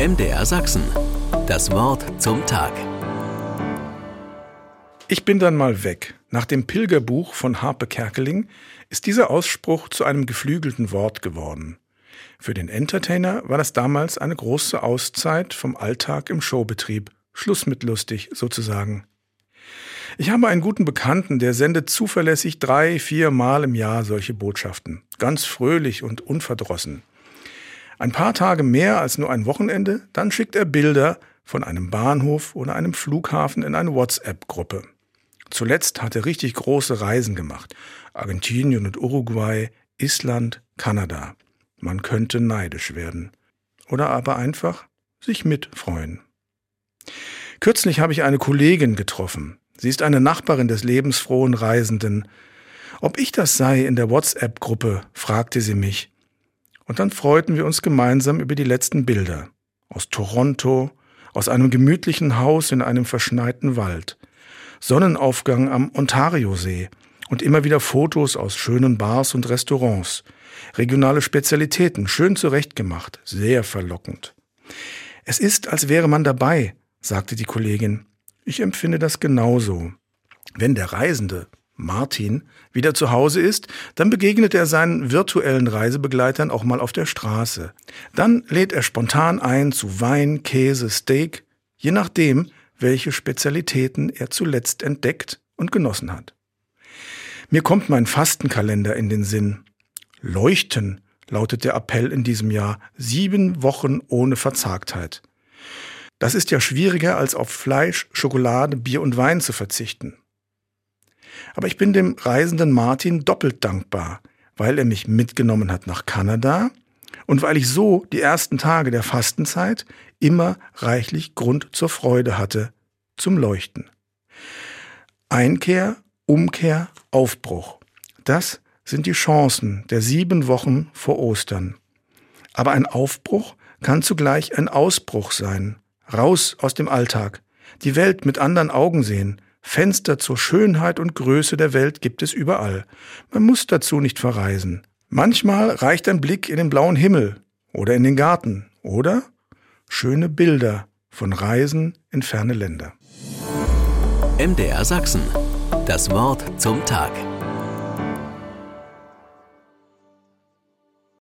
MDR Sachsen. Das Wort zum Tag. Ich bin dann mal weg. Nach dem Pilgerbuch von Harpe Kerkeling ist dieser Ausspruch zu einem geflügelten Wort geworden. Für den Entertainer war das damals eine große Auszeit vom Alltag im Showbetrieb. Schluss mit lustig, sozusagen. Ich habe einen guten Bekannten, der sendet zuverlässig drei, vier Mal im Jahr solche Botschaften. Ganz fröhlich und unverdrossen. Ein paar Tage mehr als nur ein Wochenende, dann schickt er Bilder von einem Bahnhof oder einem Flughafen in eine WhatsApp-Gruppe. Zuletzt hat er richtig große Reisen gemacht. Argentinien und Uruguay, Island, Kanada. Man könnte neidisch werden. Oder aber einfach sich mitfreuen. Kürzlich habe ich eine Kollegin getroffen. Sie ist eine Nachbarin des lebensfrohen Reisenden. Ob ich das sei in der WhatsApp-Gruppe, fragte sie mich. Und dann freuten wir uns gemeinsam über die letzten Bilder. Aus Toronto, aus einem gemütlichen Haus in einem verschneiten Wald. Sonnenaufgang am Ontariosee und immer wieder Fotos aus schönen Bars und Restaurants. Regionale Spezialitäten, schön zurechtgemacht, sehr verlockend. Es ist, als wäre man dabei, sagte die Kollegin. Ich empfinde das genauso. Wenn der Reisende, Martin, wieder zu Hause ist, dann begegnet er seinen virtuellen Reisebegleitern auch mal auf der Straße. Dann lädt er spontan ein zu Wein, Käse, Steak, je nachdem, welche Spezialitäten er zuletzt entdeckt und genossen hat. Mir kommt mein Fastenkalender in den Sinn. Leuchten lautet der Appell in diesem Jahr. Sieben Wochen ohne Verzagtheit. Das ist ja schwieriger, als auf Fleisch, Schokolade, Bier und Wein zu verzichten. Aber ich bin dem reisenden Martin doppelt dankbar, weil er mich mitgenommen hat nach Kanada und weil ich so die ersten Tage der Fastenzeit immer reichlich Grund zur Freude hatte, zum Leuchten. Einkehr, Umkehr, Aufbruch. Das sind die Chancen der sieben Wochen vor Ostern. Aber ein Aufbruch kann zugleich ein Ausbruch sein, raus aus dem Alltag, die Welt mit anderen Augen sehen. Fenster zur Schönheit und Größe der Welt gibt es überall. Man muss dazu nicht verreisen. Manchmal reicht ein Blick in den blauen Himmel oder in den Garten oder schöne Bilder von Reisen in ferne Länder. MDR Sachsen. Das Wort zum Tag.